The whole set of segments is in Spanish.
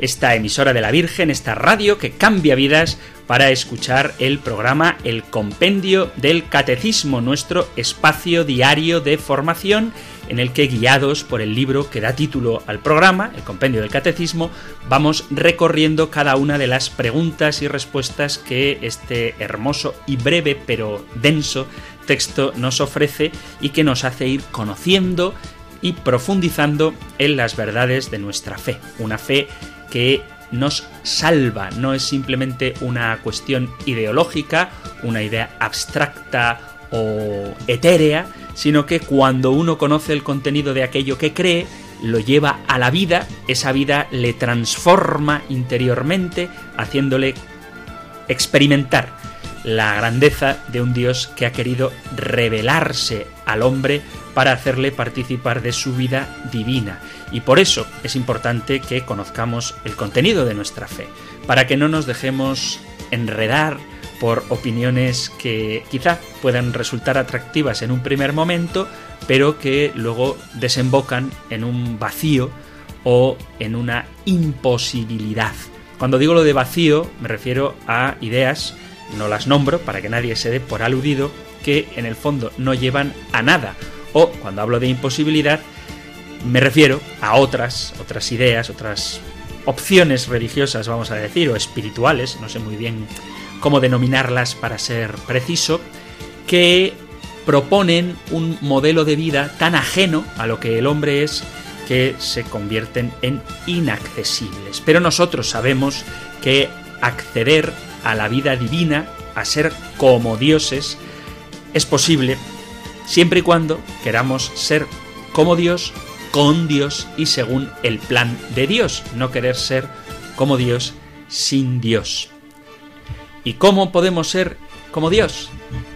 esta emisora de la Virgen, esta radio que cambia vidas para escuchar el programa El Compendio del Catecismo, nuestro espacio diario de formación en el que guiados por el libro que da título al programa, El Compendio del Catecismo, vamos recorriendo cada una de las preguntas y respuestas que este hermoso y breve pero denso texto nos ofrece y que nos hace ir conociendo y profundizando en las verdades de nuestra fe, una fe que nos salva, no es simplemente una cuestión ideológica, una idea abstracta o etérea, sino que cuando uno conoce el contenido de aquello que cree, lo lleva a la vida, esa vida le transforma interiormente, haciéndole experimentar la grandeza de un Dios que ha querido revelarse al hombre para hacerle participar de su vida divina. Y por eso es importante que conozcamos el contenido de nuestra fe, para que no nos dejemos enredar por opiniones que quizá puedan resultar atractivas en un primer momento, pero que luego desembocan en un vacío o en una imposibilidad. Cuando digo lo de vacío me refiero a ideas, no las nombro para que nadie se dé por aludido, que en el fondo no llevan a nada. O cuando hablo de imposibilidad, me refiero a otras, otras ideas, otras opciones religiosas, vamos a decir, o espirituales, no sé muy bien cómo denominarlas para ser preciso, que proponen un modelo de vida tan ajeno a lo que el hombre es que se convierten en inaccesibles. Pero nosotros sabemos que acceder a la vida divina, a ser como dioses, es posible siempre y cuando queramos ser como Dios, con Dios y según el plan de Dios, no querer ser como Dios sin Dios. ¿Y cómo podemos ser como Dios?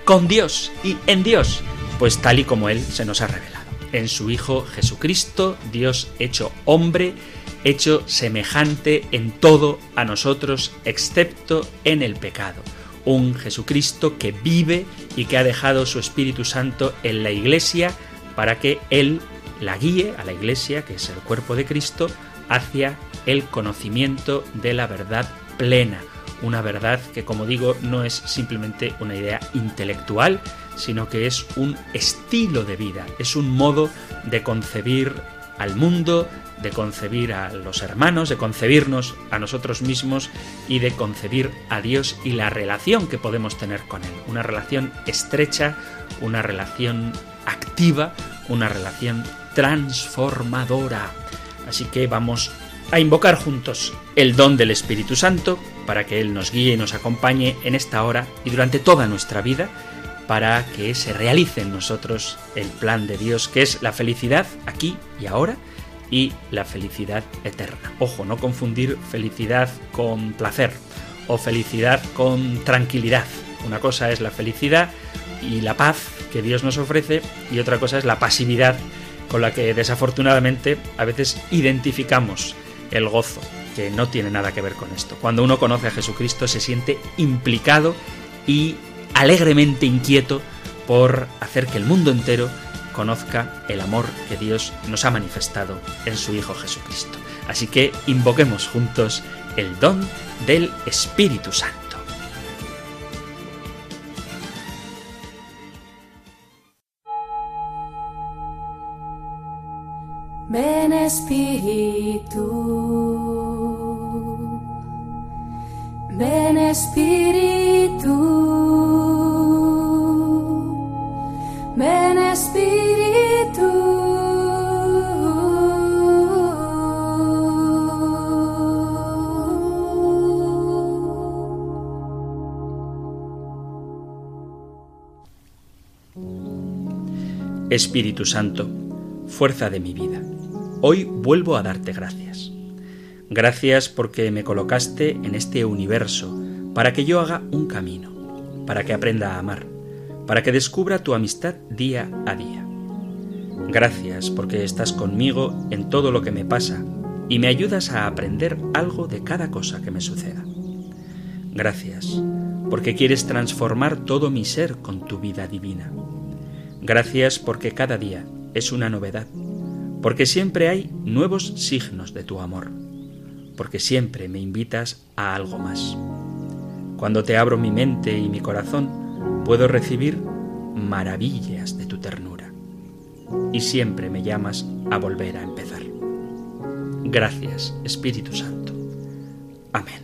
Con Dios y en Dios. Pues tal y como Él se nos ha revelado. En su Hijo Jesucristo, Dios hecho hombre, hecho semejante en todo a nosotros, excepto en el pecado. Un Jesucristo que vive y que ha dejado su Espíritu Santo en la Iglesia para que Él la guíe a la Iglesia, que es el cuerpo de Cristo, hacia el conocimiento de la verdad plena. Una verdad que, como digo, no es simplemente una idea intelectual, sino que es un estilo de vida, es un modo de concebir al mundo, de concebir a los hermanos, de concebirnos a nosotros mismos y de concebir a Dios y la relación que podemos tener con Él. Una relación estrecha, una relación activa, una relación transformadora. Así que vamos a invocar juntos el don del Espíritu Santo para que Él nos guíe y nos acompañe en esta hora y durante toda nuestra vida para que se realice en nosotros el plan de Dios, que es la felicidad aquí y ahora y la felicidad eterna. Ojo, no confundir felicidad con placer o felicidad con tranquilidad. Una cosa es la felicidad y la paz que Dios nos ofrece y otra cosa es la pasividad con la que desafortunadamente a veces identificamos el gozo, que no tiene nada que ver con esto. Cuando uno conoce a Jesucristo se siente implicado y alegremente inquieto por hacer que el mundo entero conozca el amor que Dios nos ha manifestado en su Hijo Jesucristo. Así que invoquemos juntos el don del Espíritu Santo. Ven Espíritu, ven Espíritu, ven Espíritu. Espíritu Santo, fuerza de mi vida. Hoy vuelvo a darte gracias. Gracias porque me colocaste en este universo para que yo haga un camino, para que aprenda a amar, para que descubra tu amistad día a día. Gracias porque estás conmigo en todo lo que me pasa y me ayudas a aprender algo de cada cosa que me suceda. Gracias porque quieres transformar todo mi ser con tu vida divina. Gracias porque cada día es una novedad, porque siempre hay nuevos signos de tu amor, porque siempre me invitas a algo más. Cuando te abro mi mente y mi corazón, puedo recibir maravillas de tu ternura. Y siempre me llamas a volver a empezar. Gracias, Espíritu Santo. Amén.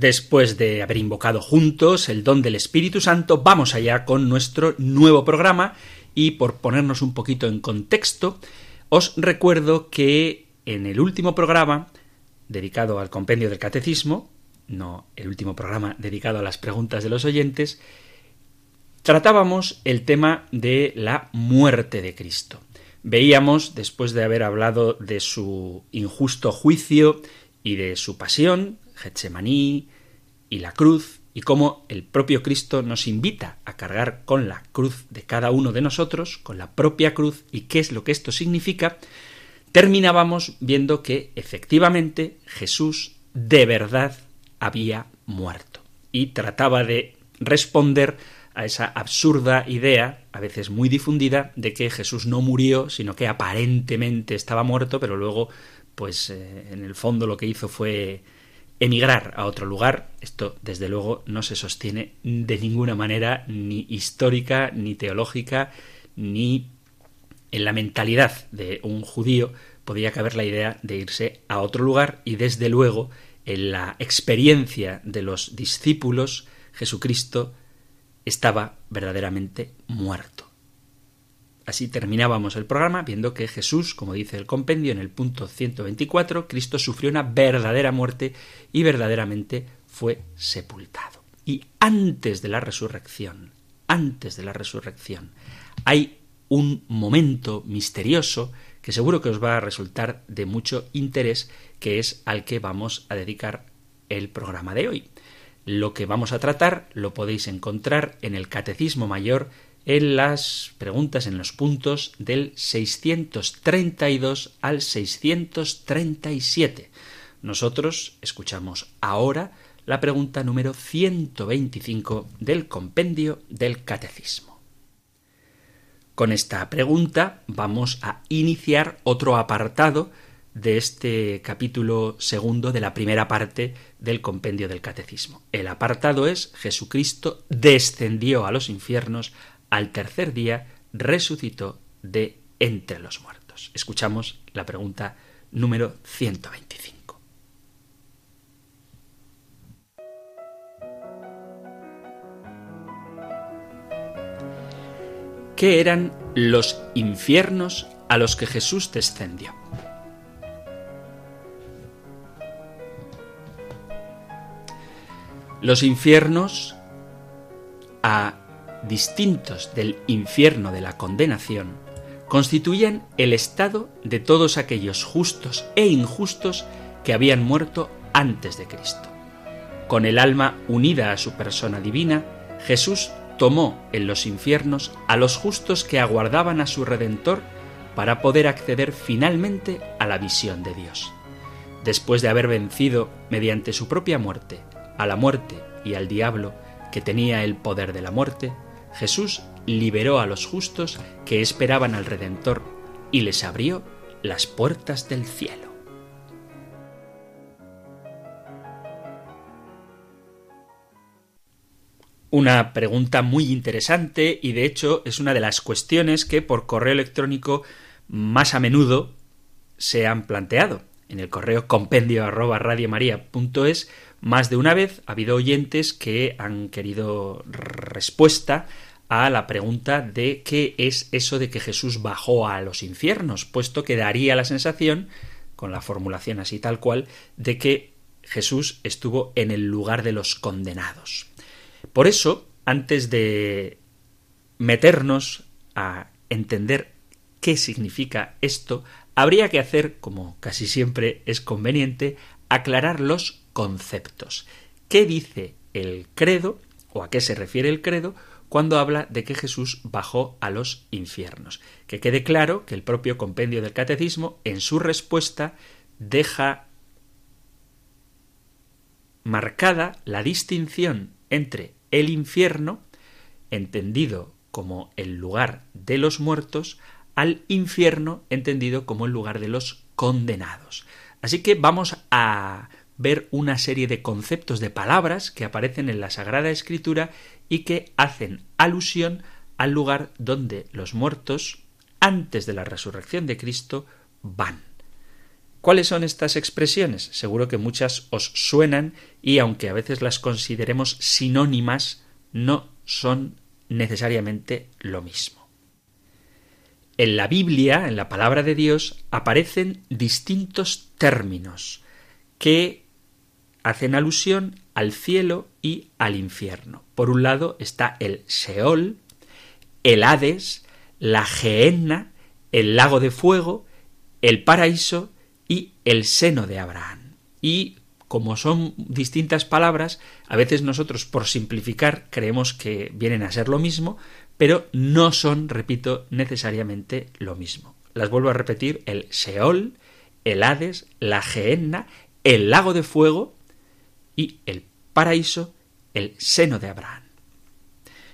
Después de haber invocado juntos el don del Espíritu Santo, vamos allá con nuestro nuevo programa y por ponernos un poquito en contexto, os recuerdo que en el último programa dedicado al compendio del catecismo, no el último programa dedicado a las preguntas de los oyentes, tratábamos el tema de la muerte de Cristo. Veíamos, después de haber hablado de su injusto juicio y de su pasión, Getsemaní y la cruz, y cómo el propio Cristo nos invita a cargar con la cruz de cada uno de nosotros, con la propia cruz, y qué es lo que esto significa, terminábamos viendo que efectivamente Jesús de verdad había muerto. Y trataba de responder a esa absurda idea, a veces muy difundida, de que Jesús no murió, sino que aparentemente estaba muerto, pero luego, pues eh, en el fondo lo que hizo fue emigrar a otro lugar. Esto, desde luego, no se sostiene de ninguna manera, ni histórica, ni teológica, ni en la mentalidad de un judío podía caber la idea de irse a otro lugar y, desde luego, en la experiencia de los discípulos, Jesucristo estaba verdaderamente muerto. Así terminábamos el programa viendo que Jesús, como dice el compendio en el punto 124, Cristo sufrió una verdadera muerte y verdaderamente fue sepultado. Y antes de la resurrección, antes de la resurrección, hay un momento misterioso que seguro que os va a resultar de mucho interés, que es al que vamos a dedicar el programa de hoy. Lo que vamos a tratar lo podéis encontrar en el Catecismo Mayor en las preguntas, en los puntos del 632 al 637. Nosotros escuchamos ahora la pregunta número 125 del compendio del Catecismo. Con esta pregunta vamos a iniciar otro apartado de este capítulo segundo de la primera parte del compendio del Catecismo. El apartado es Jesucristo descendió a los infiernos al tercer día resucitó de entre los muertos. Escuchamos la pregunta número 125. ¿Qué eran los infiernos a los que Jesús descendió? Los infiernos a distintos del infierno de la condenación, constituían el estado de todos aquellos justos e injustos que habían muerto antes de Cristo. Con el alma unida a su persona divina, Jesús tomó en los infiernos a los justos que aguardaban a su Redentor para poder acceder finalmente a la visión de Dios. Después de haber vencido, mediante su propia muerte, a la muerte y al diablo, que tenía el poder de la muerte, Jesús liberó a los justos que esperaban al Redentor y les abrió las puertas del cielo. Una pregunta muy interesante y de hecho es una de las cuestiones que por correo electrónico más a menudo se han planteado. En el correo compendio arroba más de una vez ha habido oyentes que han querido respuesta a la pregunta de qué es eso de que Jesús bajó a los infiernos, puesto que daría la sensación, con la formulación así tal cual, de que Jesús estuvo en el lugar de los condenados. Por eso, antes de meternos a entender qué significa esto, habría que hacer, como casi siempre es conveniente, aclarar los conceptos. ¿Qué dice el credo o a qué se refiere el credo cuando habla de que Jesús bajó a los infiernos? Que quede claro que el propio compendio del catecismo en su respuesta deja marcada la distinción entre el infierno, entendido como el lugar de los muertos, al infierno, entendido como el lugar de los condenados. Así que vamos a ver una serie de conceptos de palabras que aparecen en la Sagrada Escritura y que hacen alusión al lugar donde los muertos, antes de la resurrección de Cristo, van. ¿Cuáles son estas expresiones? Seguro que muchas os suenan y aunque a veces las consideremos sinónimas, no son necesariamente lo mismo. En la Biblia, en la palabra de Dios, aparecen distintos términos que hacen alusión al cielo y al infierno. Por un lado está el Seol, el Hades, la Gehenna, el lago de fuego, el paraíso y el seno de Abraham. Y como son distintas palabras, a veces nosotros por simplificar creemos que vienen a ser lo mismo, pero no son, repito, necesariamente lo mismo. Las vuelvo a repetir, el Seol, el Hades, la Gehenna, el lago de fuego y el paraíso, el seno de Abraham.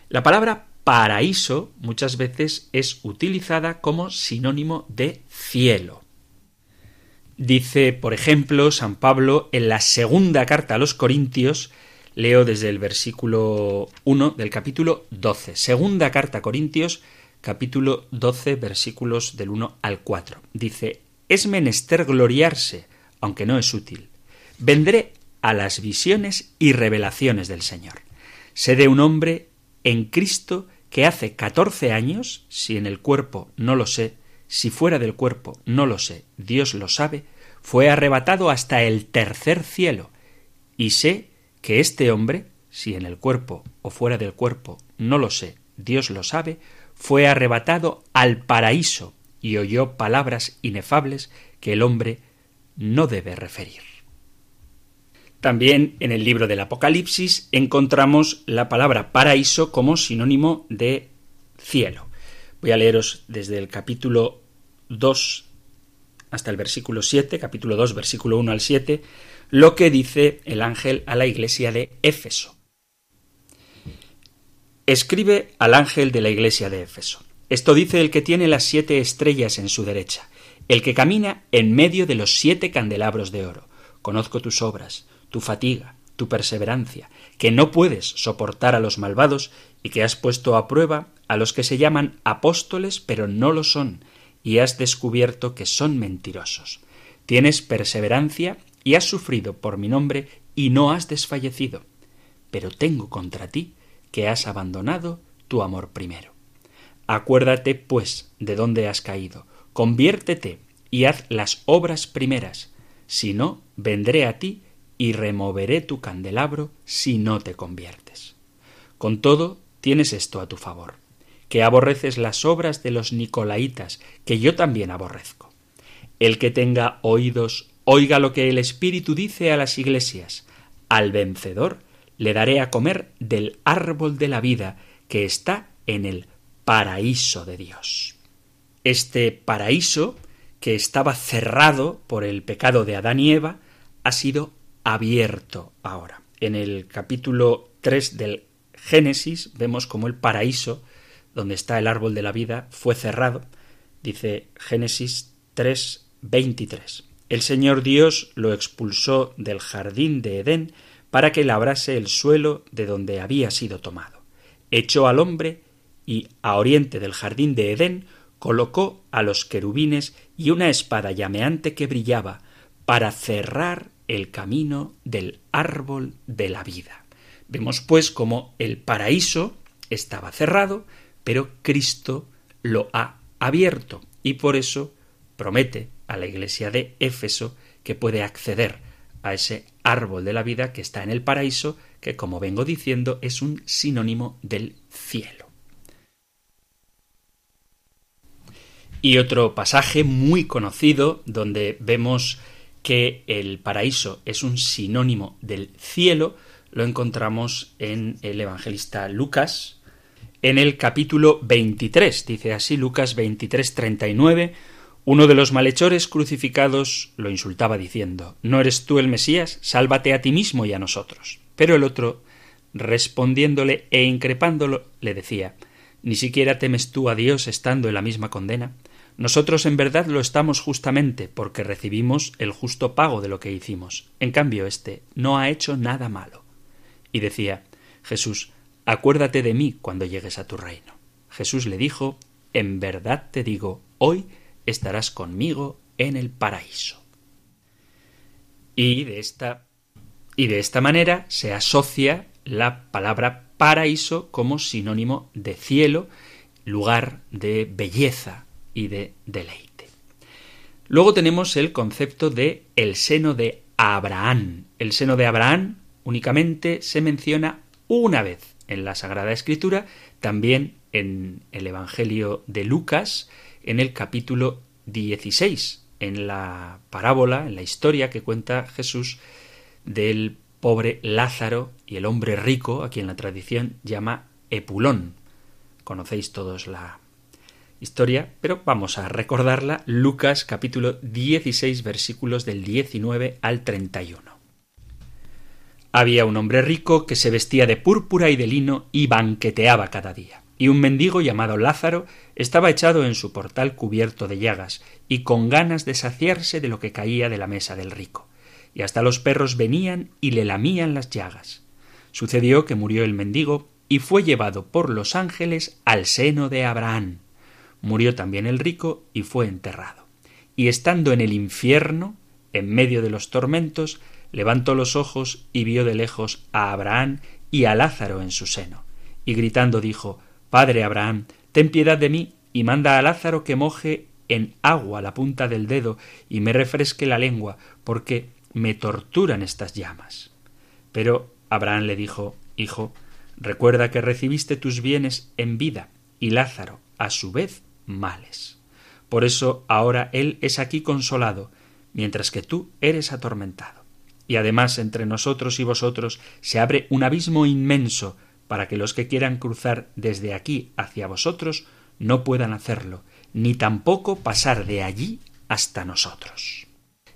La palabra paraíso muchas veces es utilizada como sinónimo de cielo. Dice, por ejemplo, San Pablo en la segunda carta a los Corintios, leo desde el versículo 1 del capítulo 12. Segunda carta a Corintios, capítulo 12, versículos del 1 al 4. Dice, es menester gloriarse, aunque no es útil. Vendré a las visiones y revelaciones del Señor. Sé de un hombre en Cristo que hace catorce años, si en el cuerpo no lo sé, si fuera del cuerpo, no lo sé, Dios lo sabe, fue arrebatado hasta el tercer cielo, y sé que este hombre, si en el cuerpo o fuera del cuerpo, no lo sé, Dios lo sabe, fue arrebatado al paraíso y oyó palabras inefables que el hombre no debe referir. También en el libro del Apocalipsis encontramos la palabra paraíso como sinónimo de cielo. Voy a leeros desde el capítulo 2 hasta el versículo 7, capítulo 2, versículo 1 al 7, lo que dice el ángel a la iglesia de Éfeso. Escribe al ángel de la iglesia de Éfeso. Esto dice el que tiene las siete estrellas en su derecha, el que camina en medio de los siete candelabros de oro. Conozco tus obras, tu fatiga, tu perseverancia, que no puedes soportar a los malvados y que has puesto a prueba a los que se llaman apóstoles pero no lo son, y has descubierto que son mentirosos. Tienes perseverancia y has sufrido por mi nombre y no has desfallecido. Pero tengo contra ti que has abandonado tu amor primero. Acuérdate, pues, de dónde has caído, conviértete y haz las obras primeras, si no, vendré a ti y removeré tu candelabro si no te conviertes. Con todo, tienes esto a tu favor que aborreces las obras de los Nicolaitas, que yo también aborrezco. El que tenga oídos, oiga lo que el Espíritu dice a las iglesias. Al vencedor le daré a comer del árbol de la vida que está en el paraíso de Dios. Este paraíso, que estaba cerrado por el pecado de Adán y Eva, ha sido abierto ahora. En el capítulo 3 del Génesis vemos como el paraíso donde está el árbol de la vida, fue cerrado, dice Génesis 3, 23. El Señor Dios lo expulsó del jardín de Edén para que labrase el suelo de donde había sido tomado. Echó al hombre y a oriente del jardín de Edén colocó a los querubines y una espada llameante que brillaba para cerrar el camino del árbol de la vida. Vemos pues como el paraíso estaba cerrado, pero Cristo lo ha abierto y por eso promete a la iglesia de Éfeso que puede acceder a ese árbol de la vida que está en el paraíso, que como vengo diciendo es un sinónimo del cielo. Y otro pasaje muy conocido donde vemos que el paraíso es un sinónimo del cielo, lo encontramos en el evangelista Lucas, en el capítulo 23. Dice así Lucas 23, 39. Uno de los malhechores crucificados lo insultaba diciendo ¿No eres tú el Mesías? Sálvate a ti mismo y a nosotros. Pero el otro, respondiéndole e increpándolo, le decía ¿Ni siquiera temes tú a Dios estando en la misma condena? Nosotros en verdad lo estamos justamente porque recibimos el justo pago de lo que hicimos. En cambio, éste no ha hecho nada malo. Y decía Jesús, acuérdate de mí cuando llegues a tu reino. Jesús le dijo, en verdad te digo, hoy estarás conmigo en el paraíso. Y de esta y de esta manera se asocia la palabra paraíso como sinónimo de cielo, lugar de belleza, y de deleite. Luego tenemos el concepto de el seno de Abraham. El seno de Abraham únicamente se menciona una vez en la Sagrada Escritura, también en el Evangelio de Lucas, en el capítulo 16, en la parábola, en la historia que cuenta Jesús del pobre Lázaro y el hombre rico, a quien la tradición llama Epulón. Conocéis todos la historia, pero vamos a recordarla, Lucas capítulo 16 versículos del 19 al 31. Había un hombre rico que se vestía de púrpura y de lino y banqueteaba cada día. Y un mendigo llamado Lázaro estaba echado en su portal cubierto de llagas y con ganas de saciarse de lo que caía de la mesa del rico. Y hasta los perros venían y le lamían las llagas. Sucedió que murió el mendigo y fue llevado por los ángeles al seno de Abraham. Murió también el rico y fue enterrado. Y estando en el infierno, en medio de los tormentos, levantó los ojos y vio de lejos a Abraham y a Lázaro en su seno. Y gritando dijo Padre Abraham, ten piedad de mí y manda a Lázaro que moje en agua la punta del dedo y me refresque la lengua, porque me torturan estas llamas. Pero Abraham le dijo Hijo, recuerda que recibiste tus bienes en vida, y Lázaro, a su vez, males. Por eso ahora Él es aquí consolado, mientras que tú eres atormentado. Y además entre nosotros y vosotros se abre un abismo inmenso para que los que quieran cruzar desde aquí hacia vosotros no puedan hacerlo, ni tampoco pasar de allí hasta nosotros.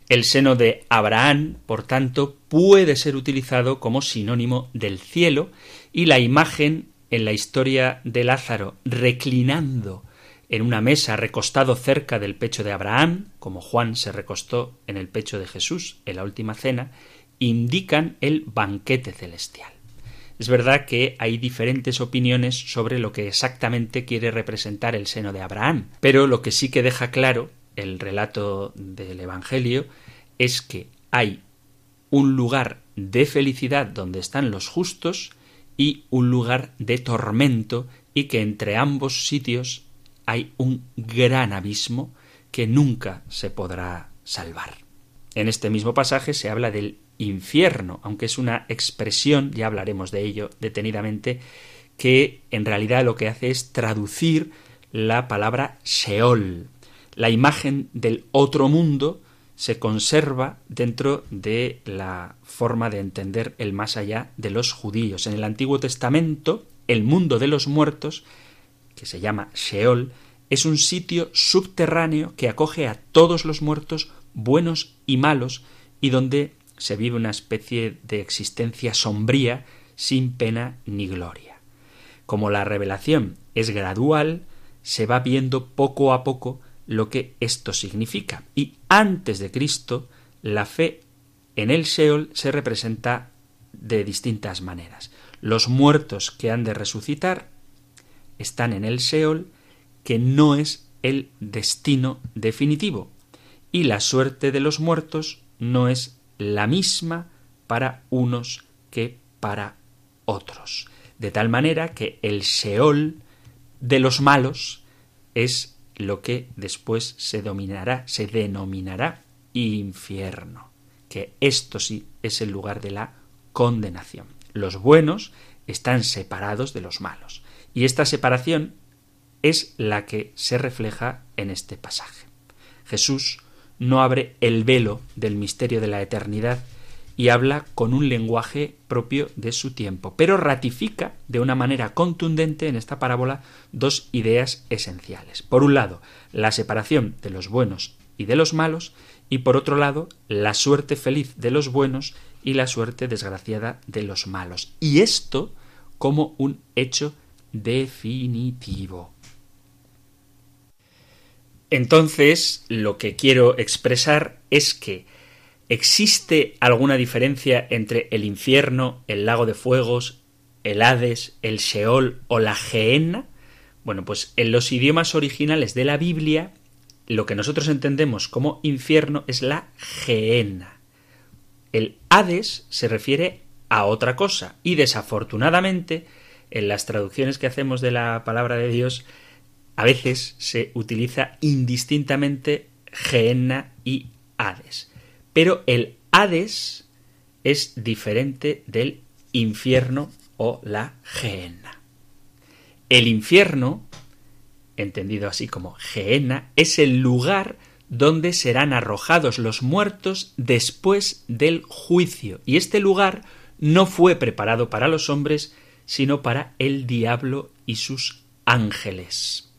El seno de Abraham, por tanto, puede ser utilizado como sinónimo del cielo y la imagen en la historia de Lázaro reclinando en una mesa recostado cerca del pecho de Abraham, como Juan se recostó en el pecho de Jesús en la última cena, indican el banquete celestial. Es verdad que hay diferentes opiniones sobre lo que exactamente quiere representar el seno de Abraham, pero lo que sí que deja claro el relato del Evangelio es que hay un lugar de felicidad donde están los justos y un lugar de tormento y que entre ambos sitios hay un gran abismo que nunca se podrá salvar. En este mismo pasaje se habla del infierno, aunque es una expresión, ya hablaremos de ello detenidamente, que en realidad lo que hace es traducir la palabra Sheol. La imagen del otro mundo se conserva dentro de la forma de entender el más allá de los judíos. En el Antiguo Testamento, el mundo de los muertos que se llama Sheol, es un sitio subterráneo que acoge a todos los muertos, buenos y malos, y donde se vive una especie de existencia sombría, sin pena ni gloria. Como la revelación es gradual, se va viendo poco a poco lo que esto significa. Y antes de Cristo, la fe en el Sheol se representa de distintas maneras. Los muertos que han de resucitar están en el Seol, que no es el destino definitivo, y la suerte de los muertos no es la misma para unos que para otros. De tal manera que el Seol de los malos es lo que después se dominará, se denominará infierno, que esto sí es el lugar de la condenación. Los buenos están separados de los malos. Y esta separación es la que se refleja en este pasaje. Jesús no abre el velo del misterio de la eternidad y habla con un lenguaje propio de su tiempo, pero ratifica de una manera contundente en esta parábola dos ideas esenciales. Por un lado, la separación de los buenos y de los malos, y por otro lado, la suerte feliz de los buenos y la suerte desgraciada de los malos. Y esto como un hecho definitivo. Entonces, lo que quiero expresar es que ¿existe alguna diferencia entre el infierno, el lago de fuegos, el Hades, el Sheol o la Gehenna? Bueno, pues en los idiomas originales de la Biblia, lo que nosotros entendemos como infierno es la Gehenna. El Hades se refiere a otra cosa y desafortunadamente en las traducciones que hacemos de la palabra de Dios a veces se utiliza indistintamente Gehenna y Hades. Pero el Hades es diferente del infierno o la Gehenna. El infierno, entendido así como Gehenna, es el lugar donde serán arrojados los muertos después del juicio. Y este lugar no fue preparado para los hombres, sino para el diablo y sus ángeles.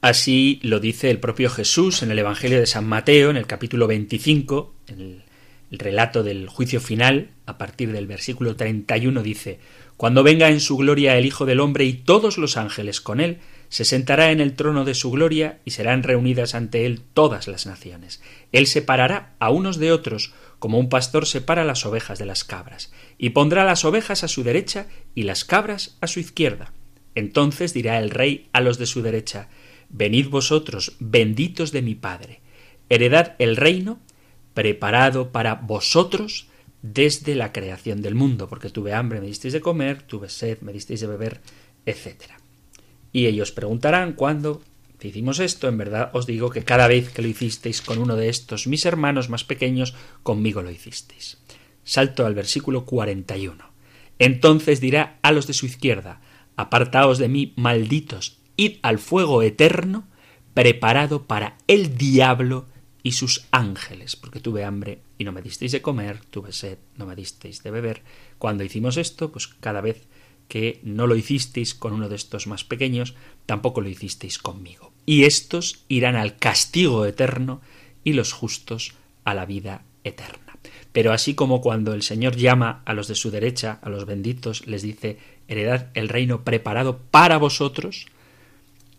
Así lo dice el propio Jesús en el Evangelio de San Mateo, en el capítulo 25, en el relato del juicio final, a partir del versículo 31, dice, Cuando venga en su gloria el Hijo del Hombre y todos los ángeles con él, se sentará en el trono de su gloria y serán reunidas ante él todas las naciones. Él separará a unos de otros, como un pastor separa las ovejas de las cabras, y pondrá las ovejas a su derecha y las cabras a su izquierda. Entonces dirá el rey a los de su derecha, Venid vosotros, benditos de mi Padre, heredad el reino preparado para vosotros desde la creación del mundo, porque tuve hambre, me disteis de comer, tuve sed, me disteis de beber, etc. Y ellos preguntarán cuándo hicimos esto, en verdad os digo que cada vez que lo hicisteis con uno de estos mis hermanos más pequeños, conmigo lo hicisteis. Salto al versículo 41. Entonces dirá a los de su izquierda, apartaos de mí, malditos, id al fuego eterno preparado para el diablo y sus ángeles, porque tuve hambre y no me disteis de comer, tuve sed, no me disteis de beber. Cuando hicimos esto, pues cada vez que no lo hicisteis con uno de estos más pequeños, tampoco lo hicisteis conmigo. Y estos irán al castigo eterno y los justos a la vida eterna. Pero así como cuando el Señor llama a los de su derecha, a los benditos, les dice, heredad el reino preparado para vosotros,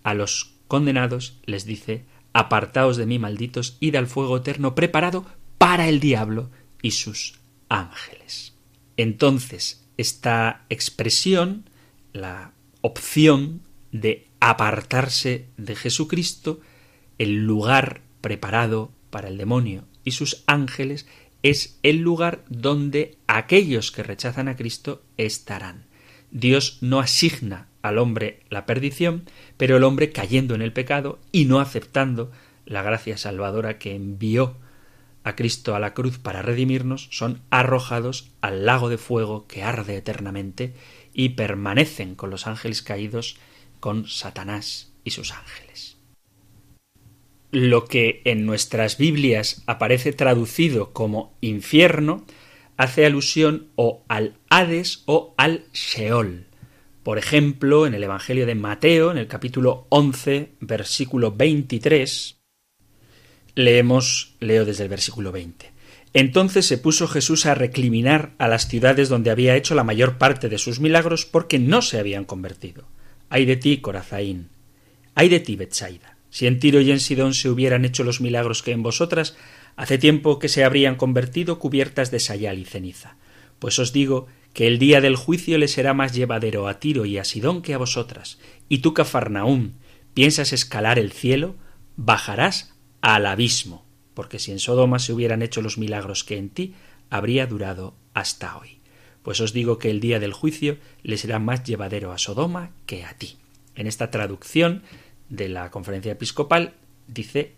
a los condenados les dice Apartaos de mí, malditos, id al fuego eterno preparado para el diablo y sus ángeles. Entonces, esta expresión, la opción de apartarse de Jesucristo, el lugar preparado para el demonio y sus ángeles, es el lugar donde aquellos que rechazan a Cristo estarán. Dios no asigna al hombre la perdición, pero el hombre cayendo en el pecado y no aceptando la gracia salvadora que envió a Cristo a la cruz para redimirnos, son arrojados al lago de fuego que arde eternamente y permanecen con los ángeles caídos, con Satanás y sus ángeles. Lo que en nuestras Biblias aparece traducido como infierno hace alusión o al Hades o al Sheol. Por ejemplo, en el Evangelio de Mateo, en el capítulo 11, versículo 23, leemos, leo desde el versículo 20. Entonces se puso Jesús a recriminar a las ciudades donde había hecho la mayor parte de sus milagros porque no se habían convertido. Ay de ti, Corazaín. Ay de ti, Betsaida. Si en Tiro y en Sidón se hubieran hecho los milagros que en vosotras, hace tiempo que se habrían convertido cubiertas de sayal y ceniza. Pues os digo que el día del juicio le será más llevadero a Tiro y a Sidón que a vosotras. Y tú, Cafarnaúm, piensas escalar el cielo, bajarás al abismo. porque si en Sodoma se hubieran hecho los milagros que en ti, habría durado hasta hoy. Pues os digo que el día del juicio le será más llevadero a Sodoma que a ti. En esta traducción de la conferencia episcopal dice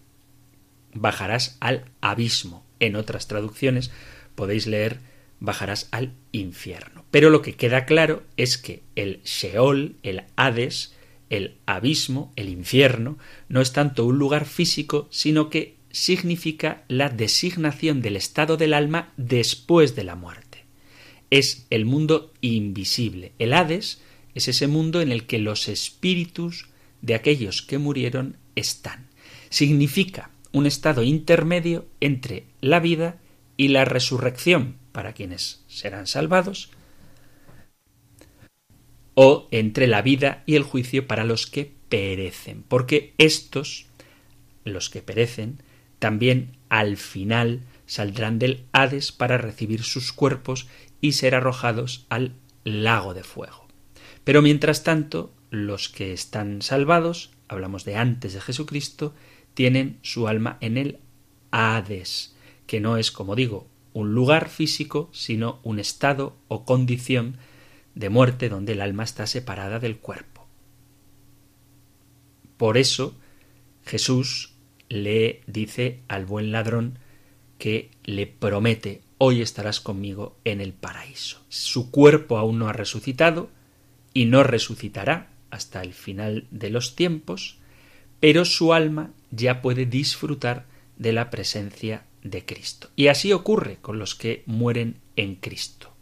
bajarás al abismo. En otras traducciones podéis leer bajarás al infierno. Pero lo que queda claro es que el Sheol, el Hades, el abismo, el infierno, no es tanto un lugar físico, sino que significa la designación del estado del alma después de la muerte. Es el mundo invisible. El Hades es ese mundo en el que los espíritus de aquellos que murieron están. Significa un estado intermedio entre la vida y la resurrección para quienes serán salvados, o entre la vida y el juicio para los que perecen, porque estos, los que perecen, también al final saldrán del Hades para recibir sus cuerpos y ser arrojados al lago de fuego. Pero mientras tanto, los que están salvados, hablamos de antes de Jesucristo, tienen su alma en el Hades, que no es, como digo, un lugar físico, sino un estado o condición de muerte donde el alma está separada del cuerpo. Por eso Jesús le dice al buen ladrón que le promete hoy estarás conmigo en el paraíso. Su cuerpo aún no ha resucitado y no resucitará hasta el final de los tiempos, pero su alma ya puede disfrutar de la presencia de Cristo. Y así ocurre con los que mueren en Cristo.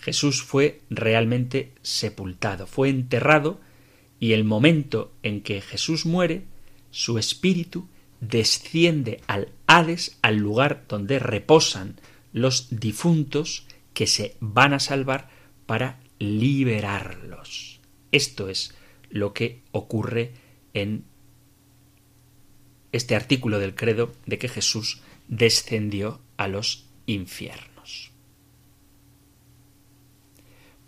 Jesús fue realmente sepultado, fue enterrado y el momento en que Jesús muere, su espíritu desciende al Hades, al lugar donde reposan los difuntos que se van a salvar para liberarlos. Esto es lo que ocurre en este artículo del credo de que Jesús descendió a los infiernos.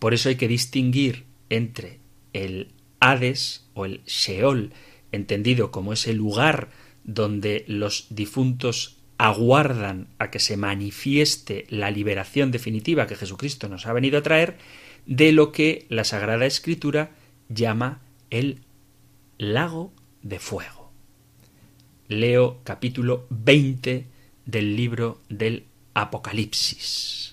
Por eso hay que distinguir entre el Hades o el Sheol, entendido como ese lugar donde los difuntos aguardan a que se manifieste la liberación definitiva que Jesucristo nos ha venido a traer, de lo que la Sagrada Escritura llama el lago de fuego. Leo capítulo 20 del libro del Apocalipsis.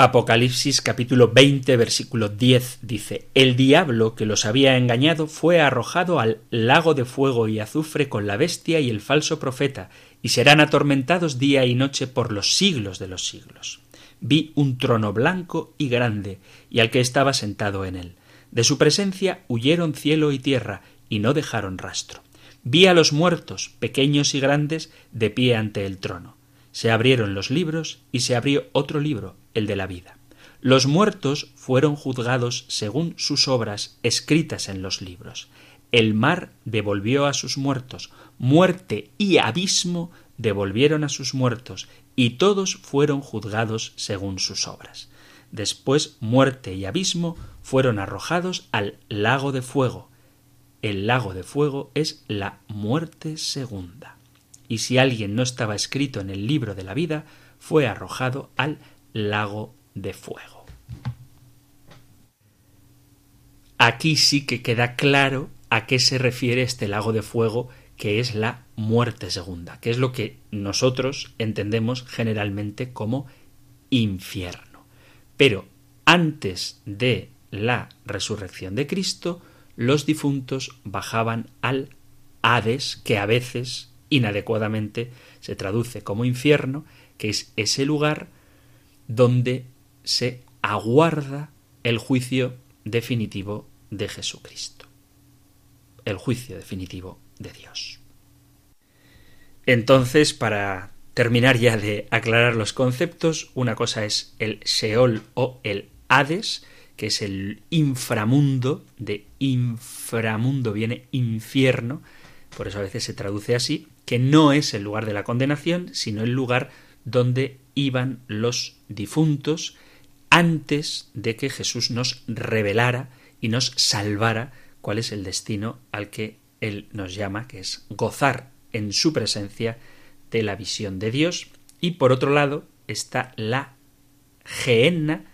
Apocalipsis capítulo 20 versículo 10 dice, El diablo que los había engañado fue arrojado al lago de fuego y azufre con la bestia y el falso profeta, y serán atormentados día y noche por los siglos de los siglos. Vi un trono blanco y grande, y al que estaba sentado en él. De su presencia huyeron cielo y tierra, y no dejaron rastro. Vi a los muertos, pequeños y grandes, de pie ante el trono. Se abrieron los libros, y se abrió otro libro, el de la vida. Los muertos fueron juzgados según sus obras escritas en los libros. El mar devolvió a sus muertos, muerte y abismo devolvieron a sus muertos, y todos fueron juzgados según sus obras. Después muerte y abismo fueron arrojados al lago de fuego. El lago de fuego es la muerte segunda. Y si alguien no estaba escrito en el libro de la vida, fue arrojado al lago de fuego. Aquí sí que queda claro a qué se refiere este lago de fuego que es la muerte segunda, que es lo que nosotros entendemos generalmente como infierno. Pero antes de la resurrección de Cristo, los difuntos bajaban al Hades, que a veces inadecuadamente se traduce como infierno, que es ese lugar donde se aguarda el juicio definitivo de Jesucristo. El juicio definitivo de Dios. Entonces, para terminar ya de aclarar los conceptos, una cosa es el Sheol o el Hades, que es el inframundo, de inframundo viene infierno, por eso a veces se traduce así, que no es el lugar de la condenación, sino el lugar donde iban los difuntos antes de que Jesús nos revelara y nos salvara cuál es el destino al que Él nos llama, que es gozar en su presencia de la visión de Dios. Y por otro lado está la Gehenna,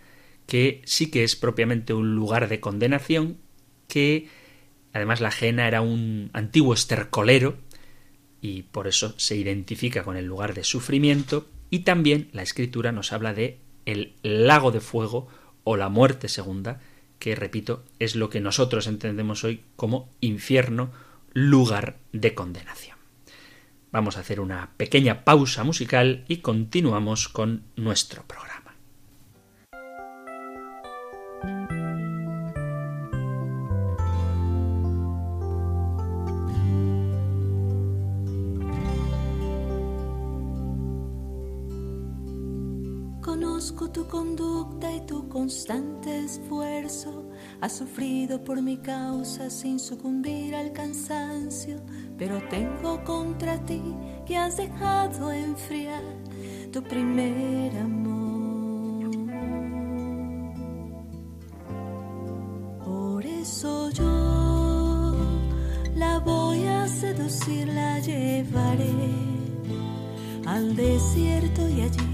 que sí que es propiamente un lugar de condenación, que además la Gehenna era un antiguo estercolero y por eso se identifica con el lugar de sufrimiento y también la escritura nos habla de el lago de fuego o la muerte segunda, que repito, es lo que nosotros entendemos hoy como infierno, lugar de condenación. Vamos a hacer una pequeña pausa musical y continuamos con nuestro programa. Conozco tu conducta y tu constante esfuerzo. Has sufrido por mi causa sin sucumbir al cansancio, pero tengo contra ti que has dejado enfriar tu primer amor. Por eso yo la voy a seducir, la llevaré al desierto y allí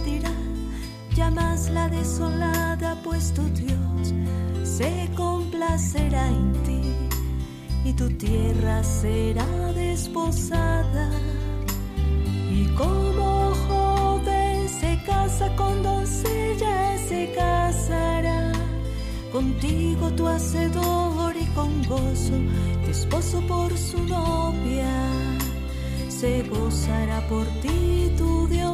dirá llamas la desolada, pues tu Dios se complacerá en ti y tu tierra será desposada. Y como joven se casa con doncella, se casará contigo tu hacedor y con gozo, tu esposo por su novia, se gozará por ti tu Dios.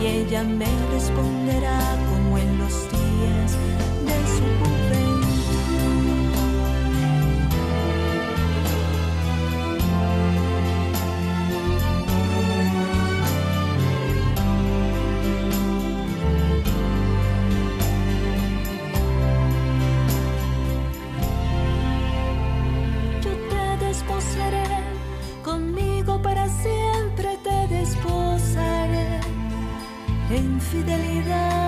y ella me responderá En fidelidad,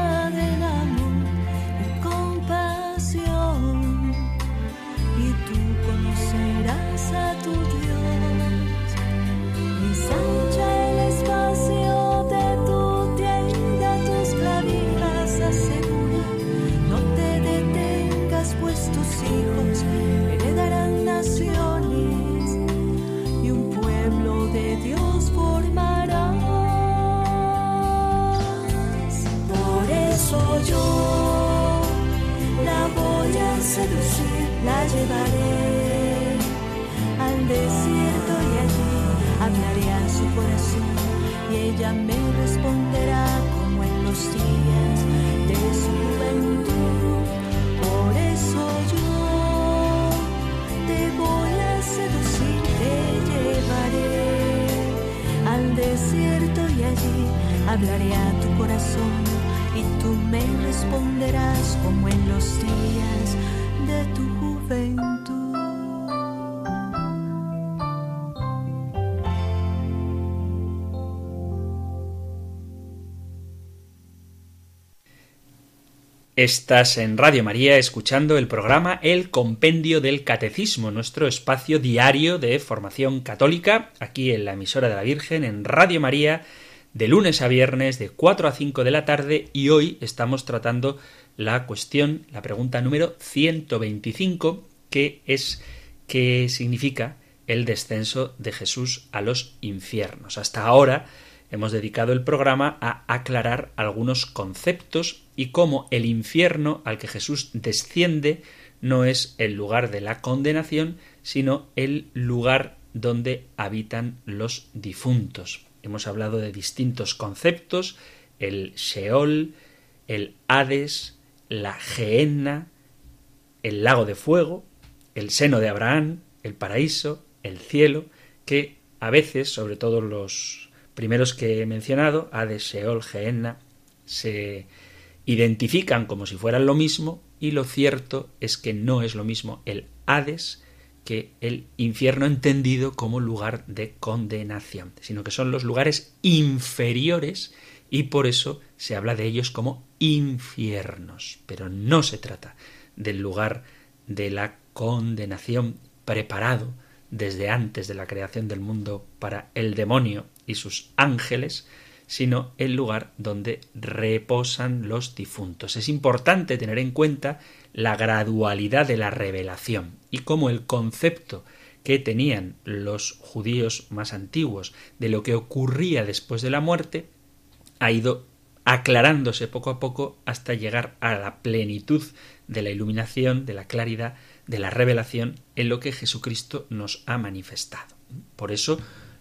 hablaré a tu corazón y tú me responderás como en los días de tu juventud. Estás en Radio María escuchando el programa El Compendio del Catecismo, nuestro espacio diario de formación católica, aquí en la emisora de la Virgen, en Radio María, de lunes a viernes de 4 a 5 de la tarde y hoy estamos tratando la cuestión, la pregunta número 125, que es qué significa el descenso de Jesús a los infiernos. Hasta ahora hemos dedicado el programa a aclarar algunos conceptos y cómo el infierno al que Jesús desciende no es el lugar de la condenación, sino el lugar donde habitan los difuntos. Hemos hablado de distintos conceptos, el Sheol, el Hades, la Gehenna, el lago de fuego, el seno de Abraham, el paraíso, el cielo, que a veces, sobre todo los primeros que he mencionado, Hades, Sheol, Gehenna, se identifican como si fueran lo mismo y lo cierto es que no es lo mismo el Hades que el infierno entendido como lugar de condenación, sino que son los lugares inferiores y por eso se habla de ellos como infiernos, pero no se trata del lugar de la condenación preparado desde antes de la creación del mundo para el demonio y sus ángeles, sino el lugar donde reposan los difuntos. Es importante tener en cuenta la gradualidad de la revelación y cómo el concepto que tenían los judíos más antiguos de lo que ocurría después de la muerte ha ido aclarándose poco a poco hasta llegar a la plenitud de la iluminación, de la claridad, de la revelación en lo que Jesucristo nos ha manifestado. Por eso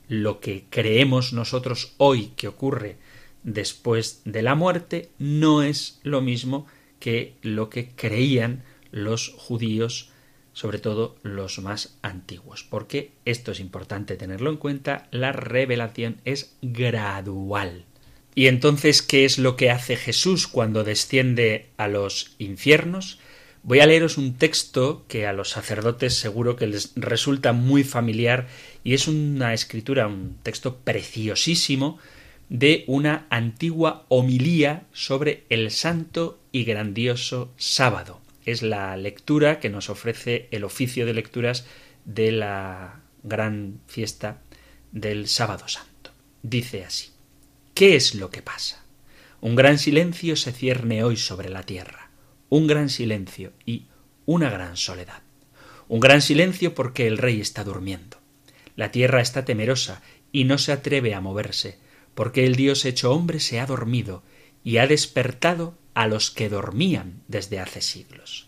lo que creemos nosotros hoy que ocurre después de la muerte no es lo mismo que lo que creían los judíos, sobre todo los más antiguos, porque esto es importante tenerlo en cuenta, la revelación es gradual. Y entonces, ¿qué es lo que hace Jesús cuando desciende a los infiernos? Voy a leeros un texto que a los sacerdotes seguro que les resulta muy familiar y es una escritura, un texto preciosísimo de una antigua homilía sobre el santo y grandioso sábado. Es la lectura que nos ofrece el oficio de lecturas de la gran fiesta del sábado santo. Dice así, ¿qué es lo que pasa? Un gran silencio se cierne hoy sobre la tierra un gran silencio y una gran soledad. Un gran silencio porque el rey está durmiendo. La tierra está temerosa y no se atreve a moverse, porque el Dios hecho hombre se ha dormido y ha despertado a los que dormían desde hace siglos.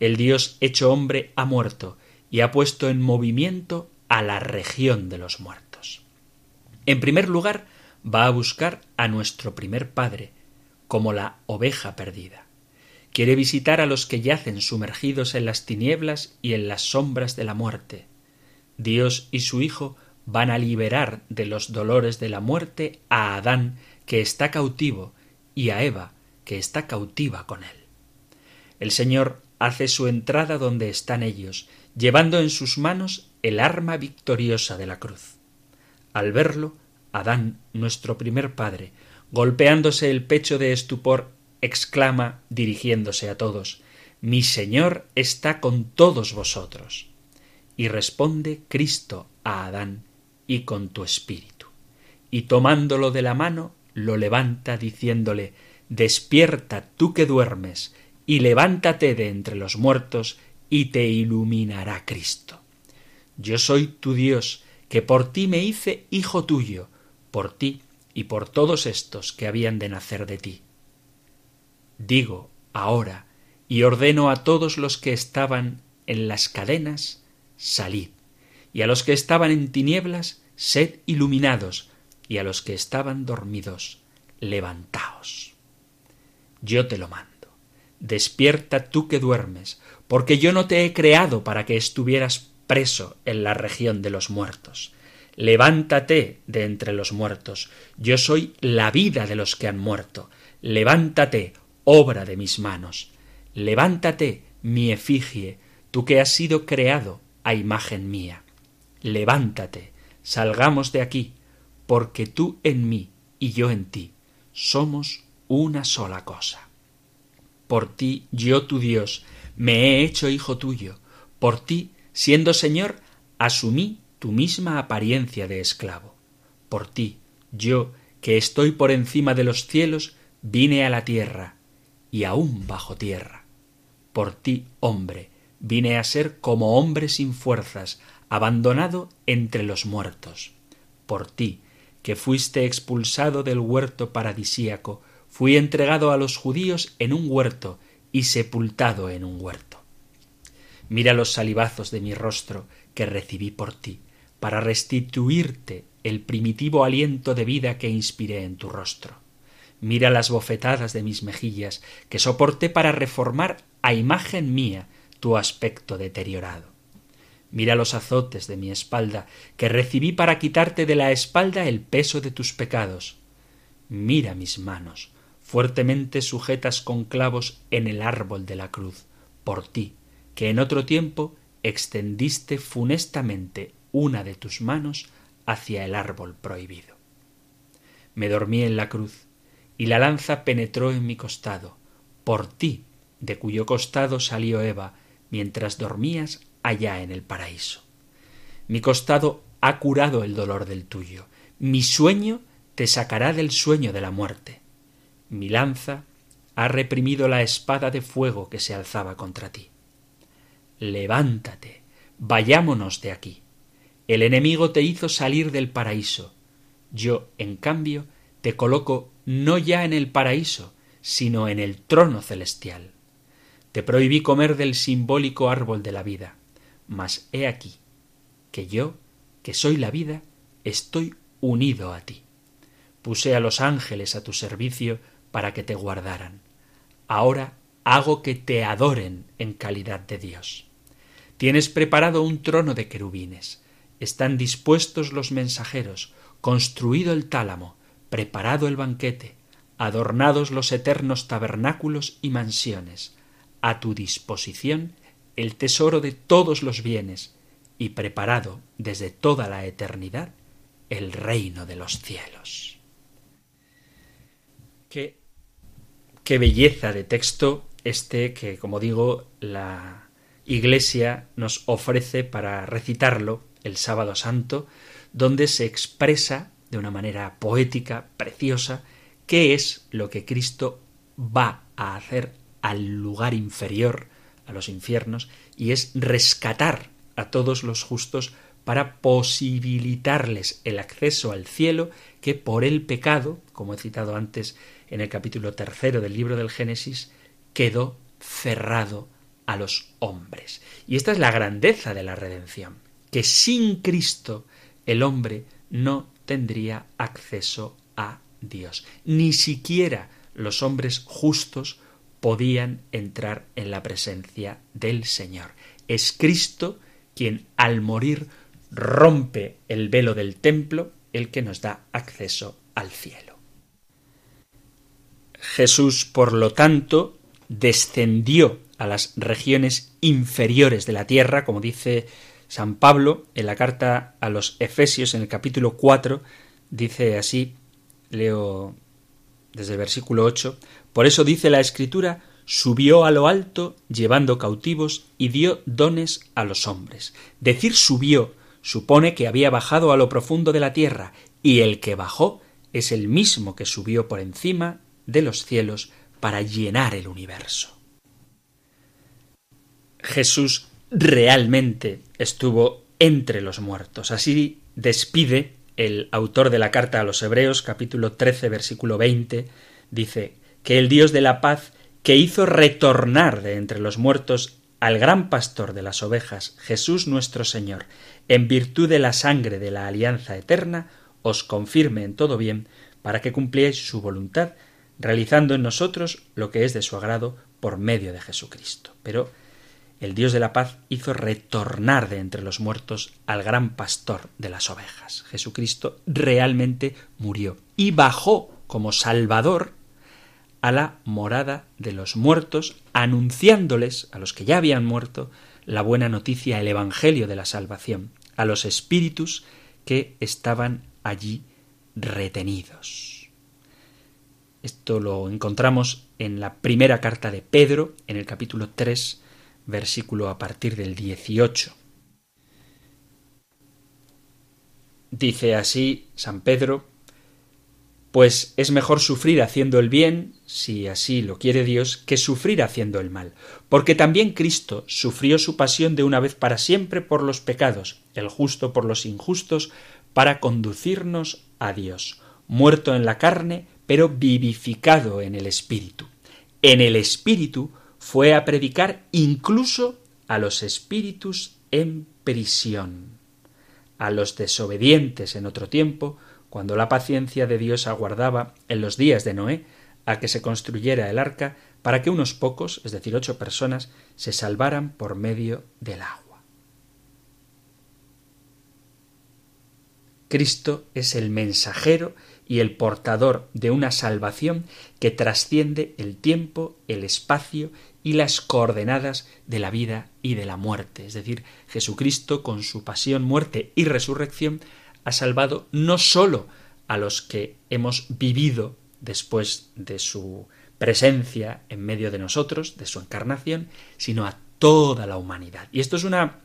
El Dios hecho hombre ha muerto y ha puesto en movimiento a la región de los muertos. En primer lugar, va a buscar a nuestro primer Padre, como la oveja perdida. Quiere visitar a los que yacen sumergidos en las tinieblas y en las sombras de la muerte. Dios y su Hijo van a liberar de los dolores de la muerte a Adán, que está cautivo, y a Eva, que está cautiva con él. El Señor hace su entrada donde están ellos, llevando en sus manos el arma victoriosa de la cruz. Al verlo, Adán, nuestro primer padre, golpeándose el pecho de estupor, exclama dirigiéndose a todos Mi Señor está con todos vosotros. Y responde Cristo a Adán y con tu espíritu. Y tomándolo de la mano, lo levanta diciéndole Despierta tú que duermes, y levántate de entre los muertos, y te iluminará Cristo. Yo soy tu Dios, que por ti me hice hijo tuyo, por ti y por todos estos que habían de nacer de ti digo ahora, y ordeno a todos los que estaban en las cadenas, salid, y a los que estaban en tinieblas, sed iluminados, y a los que estaban dormidos, levantaos. Yo te lo mando. Despierta tú que duermes, porque yo no te he creado para que estuvieras preso en la región de los muertos. Levántate de entre los muertos. Yo soy la vida de los que han muerto. Levántate, obra de mis manos. Levántate, mi efigie, tú que has sido creado a imagen mía. Levántate, salgamos de aquí, porque tú en mí y yo en ti somos una sola cosa. Por ti, yo tu Dios, me he hecho hijo tuyo. Por ti, siendo Señor, asumí tu misma apariencia de esclavo. Por ti, yo, que estoy por encima de los cielos, vine a la tierra, y aún bajo tierra. Por ti, hombre, vine a ser como hombre sin fuerzas, abandonado entre los muertos. Por ti, que fuiste expulsado del huerto paradisíaco, fui entregado a los judíos en un huerto y sepultado en un huerto. Mira los salivazos de mi rostro que recibí por ti, para restituirte el primitivo aliento de vida que inspiré en tu rostro. Mira las bofetadas de mis mejillas que soporté para reformar a imagen mía tu aspecto deteriorado. Mira los azotes de mi espalda que recibí para quitarte de la espalda el peso de tus pecados. Mira mis manos, fuertemente sujetas con clavos en el árbol de la cruz, por ti, que en otro tiempo extendiste funestamente una de tus manos hacia el árbol prohibido. Me dormí en la cruz, y la lanza penetró en mi costado, por ti, de cuyo costado salió Eva, mientras dormías allá en el paraíso. Mi costado ha curado el dolor del tuyo, mi sueño te sacará del sueño de la muerte. Mi lanza ha reprimido la espada de fuego que se alzaba contra ti. Levántate, vayámonos de aquí. El enemigo te hizo salir del paraíso. Yo, en cambio, te coloco no ya en el paraíso, sino en el trono celestial. Te prohibí comer del simbólico árbol de la vida mas he aquí que yo, que soy la vida, estoy unido a ti. Puse a los ángeles a tu servicio para que te guardaran. Ahora hago que te adoren en calidad de Dios. Tienes preparado un trono de querubines. Están dispuestos los mensajeros, construido el tálamo, preparado el banquete, adornados los eternos tabernáculos y mansiones. A tu disposición el tesoro de todos los bienes y preparado desde toda la eternidad el reino de los cielos. Qué, qué belleza de texto este que, como digo, la Iglesia nos ofrece para recitarlo el sábado santo, donde se expresa de una manera poética, preciosa, qué es lo que Cristo va a hacer al lugar inferior a los infiernos y es rescatar a todos los justos para posibilitarles el acceso al cielo que por el pecado, como he citado antes en el capítulo tercero del libro del Génesis, quedó cerrado a los hombres. Y esta es la grandeza de la redención, que sin Cristo el hombre no tendría acceso a Dios. Ni siquiera los hombres justos podían entrar en la presencia del Señor. Es Cristo quien al morir rompe el velo del templo, el que nos da acceso al cielo. Jesús, por lo tanto, descendió a las regiones inferiores de la tierra, como dice San Pablo en la carta a los Efesios en el capítulo 4, dice así, leo desde el versículo 8, por eso dice la Escritura, subió a lo alto llevando cautivos y dio dones a los hombres. Decir subió supone que había bajado a lo profundo de la tierra, y el que bajó es el mismo que subió por encima de los cielos para llenar el universo. Jesús realmente estuvo entre los muertos. Así despide el autor de la carta a los Hebreos capítulo 13 versículo 20 dice que el Dios de la paz, que hizo retornar de entre los muertos al gran pastor de las ovejas, Jesús nuestro Señor, en virtud de la sangre de la alianza eterna, os confirme en todo bien, para que cumpliáis su voluntad, realizando en nosotros lo que es de su agrado por medio de Jesucristo. Pero el Dios de la paz hizo retornar de entre los muertos al gran pastor de las ovejas. Jesucristo realmente murió y bajó como Salvador a la morada de los muertos, anunciándoles a los que ya habían muerto la buena noticia, el Evangelio de la salvación, a los espíritus que estaban allí retenidos. Esto lo encontramos en la primera carta de Pedro, en el capítulo 3, versículo a partir del 18. Dice así San Pedro, pues es mejor sufrir haciendo el bien, si así lo quiere Dios, que sufrir haciendo el mal, porque también Cristo sufrió su pasión de una vez para siempre por los pecados, el justo por los injustos, para conducirnos a Dios, muerto en la carne, pero vivificado en el Espíritu. En el Espíritu fue a predicar incluso a los espíritus en prisión, a los desobedientes en otro tiempo, cuando la paciencia de Dios aguardaba en los días de Noé a que se construyera el arca para que unos pocos, es decir, ocho personas, se salvaran por medio del agua. Cristo es el mensajero y el portador de una salvación que trasciende el tiempo, el espacio y las coordenadas de la vida y de la muerte. Es decir, Jesucristo, con su pasión, muerte y resurrección, ha salvado no sólo a los que hemos vivido después de su presencia en medio de nosotros, de su encarnación, sino a toda la humanidad. Y esto es una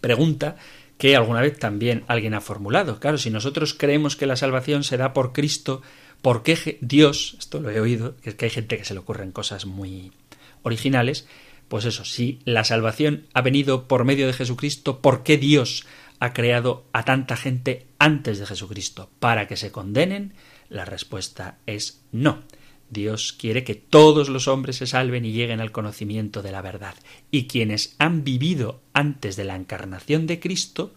pregunta que alguna vez también alguien ha formulado. Claro, si nosotros creemos que la salvación se da por Cristo, ¿por qué Dios, esto lo he oído, que es que hay gente que se le ocurren cosas muy originales, pues eso, si la salvación ha venido por medio de Jesucristo, ¿por qué Dios ha creado a tanta gente antes de Jesucristo para que se condenen? La respuesta es no. Dios quiere que todos los hombres se salven y lleguen al conocimiento de la verdad. Y quienes han vivido antes de la encarnación de Cristo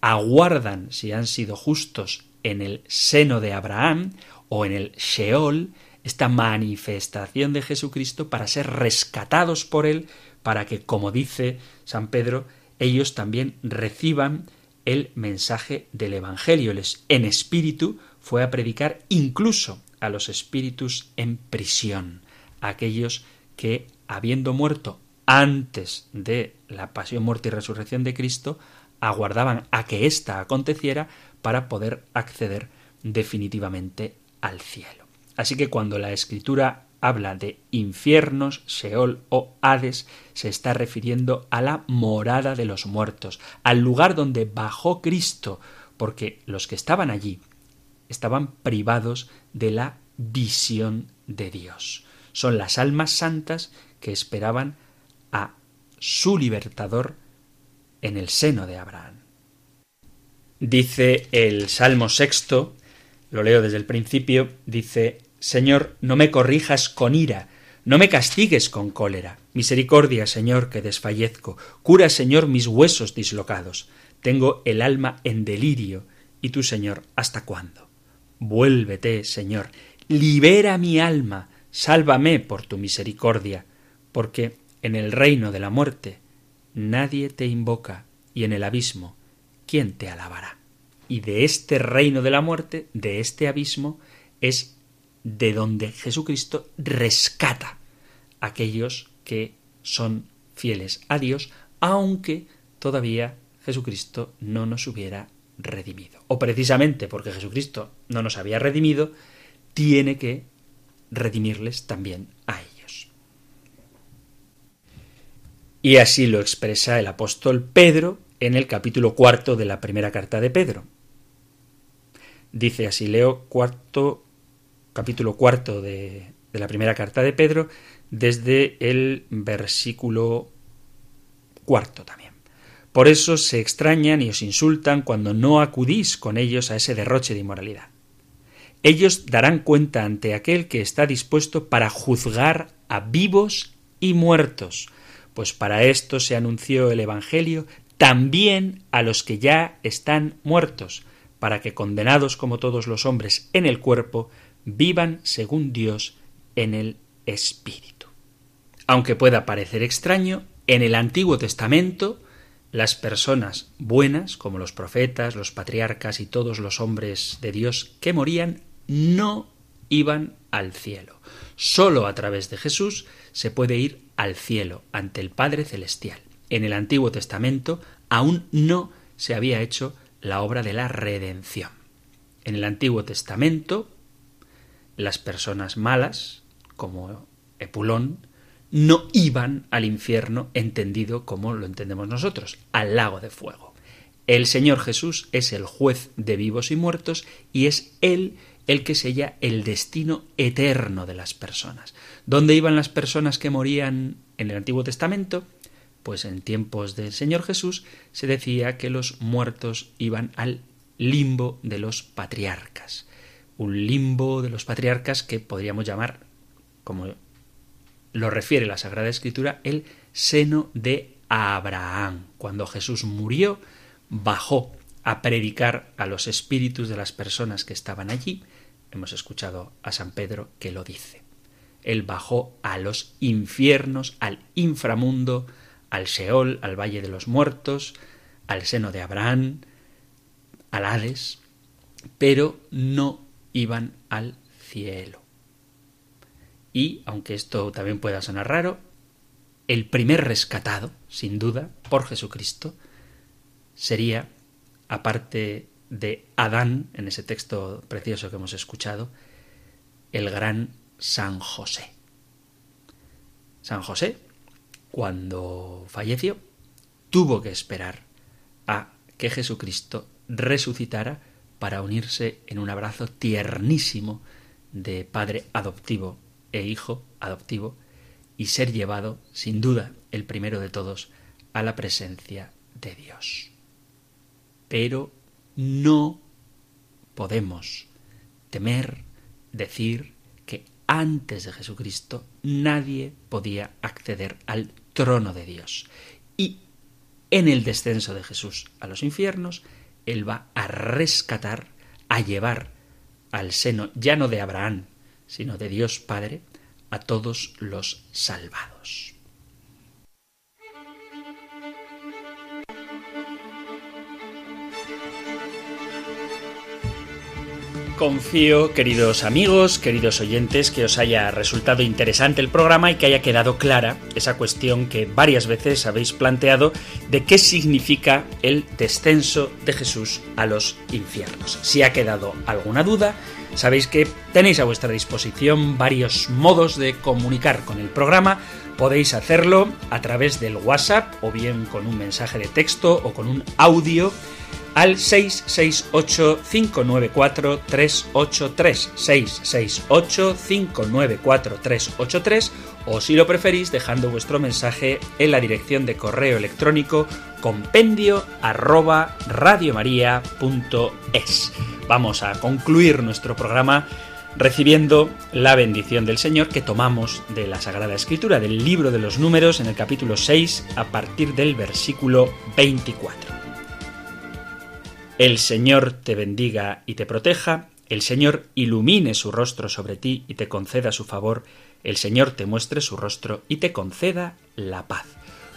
aguardan si han sido justos en el seno de Abraham o en el Sheol, esta manifestación de Jesucristo para ser rescatados por Él, para que, como dice San Pedro, ellos también reciban el mensaje del Evangelio. Les, en espíritu fue a predicar incluso a los espíritus en prisión, aquellos que, habiendo muerto antes de la pasión, muerte y resurrección de Cristo, aguardaban a que ésta aconteciera para poder acceder definitivamente al cielo. Así que cuando la escritura habla de infiernos, Sheol o Hades, se está refiriendo a la morada de los muertos, al lugar donde bajó Cristo, porque los que estaban allí estaban privados de la visión de Dios. Son las almas santas que esperaban a su libertador en el seno de Abraham. Dice el Salmo sexto, lo leo desde el principio, dice Señor, no me corrijas con ira, no me castigues con cólera. Misericordia, Señor, que desfallezco. Cura, Señor, mis huesos dislocados. Tengo el alma en delirio. ¿Y tú, Señor, hasta cuándo? Vuélvete, Señor. Libera mi alma. Sálvame por tu misericordia. Porque en el reino de la muerte nadie te invoca y en el abismo ¿quién te alabará? Y de este reino de la muerte, de este abismo, es de donde Jesucristo rescata a aquellos que son fieles a Dios, aunque todavía Jesucristo no nos hubiera redimido. O precisamente porque Jesucristo no nos había redimido, tiene que redimirles también a ellos. Y así lo expresa el apóstol Pedro en el capítulo cuarto de la primera carta de Pedro. Dice así, leo cuarto capítulo cuarto de, de la primera carta de Pedro, desde el versículo cuarto también. Por eso se extrañan y os insultan cuando no acudís con ellos a ese derroche de inmoralidad. Ellos darán cuenta ante aquel que está dispuesto para juzgar a vivos y muertos, pues para esto se anunció el Evangelio también a los que ya están muertos, para que condenados como todos los hombres en el cuerpo, vivan según Dios en el Espíritu. Aunque pueda parecer extraño, en el Antiguo Testamento las personas buenas, como los profetas, los patriarcas y todos los hombres de Dios que morían, no iban al cielo. Solo a través de Jesús se puede ir al cielo, ante el Padre Celestial. En el Antiguo Testamento aún no se había hecho la obra de la redención. En el Antiguo Testamento las personas malas, como Epulón, no iban al infierno entendido como lo entendemos nosotros, al lago de fuego. El Señor Jesús es el juez de vivos y muertos y es Él el que sella el destino eterno de las personas. ¿Dónde iban las personas que morían en el Antiguo Testamento? Pues en tiempos del Señor Jesús se decía que los muertos iban al limbo de los patriarcas. Un limbo de los patriarcas que podríamos llamar, como lo refiere la Sagrada Escritura, el seno de Abraham. Cuando Jesús murió, bajó a predicar a los espíritus de las personas que estaban allí. Hemos escuchado a San Pedro que lo dice. Él bajó a los infiernos, al inframundo, al Sheol, al Valle de los Muertos, al seno de Abraham, al Hades, pero no iban al cielo. Y, aunque esto también pueda sonar raro, el primer rescatado, sin duda, por Jesucristo, sería, aparte de Adán, en ese texto precioso que hemos escuchado, el gran San José. San José, cuando falleció, tuvo que esperar a que Jesucristo resucitara para unirse en un abrazo tiernísimo de padre adoptivo e hijo adoptivo y ser llevado, sin duda, el primero de todos, a la presencia de Dios. Pero no podemos temer decir que antes de Jesucristo nadie podía acceder al trono de Dios. Y en el descenso de Jesús a los infiernos, Él va a rescatar, a llevar al seno ya no de Abraham, sino de Dios Padre, a todos los salvados. Confío, queridos amigos, queridos oyentes, que os haya resultado interesante el programa y que haya quedado clara esa cuestión que varias veces habéis planteado de qué significa el descenso de Jesús a los infiernos. Si ha quedado alguna duda, sabéis que tenéis a vuestra disposición varios modos de comunicar con el programa. Podéis hacerlo a través del WhatsApp o bien con un mensaje de texto o con un audio al 668-594-383, 668-594-383 o si lo preferís dejando vuestro mensaje en la dirección de correo electrónico compendio arroba. Vamos a concluir nuestro programa recibiendo la bendición del Señor que tomamos de la Sagrada Escritura, del libro de los números en el capítulo 6 a partir del versículo 24. El Señor te bendiga y te proteja, el Señor ilumine su rostro sobre ti y te conceda su favor, el Señor te muestre su rostro y te conceda la paz.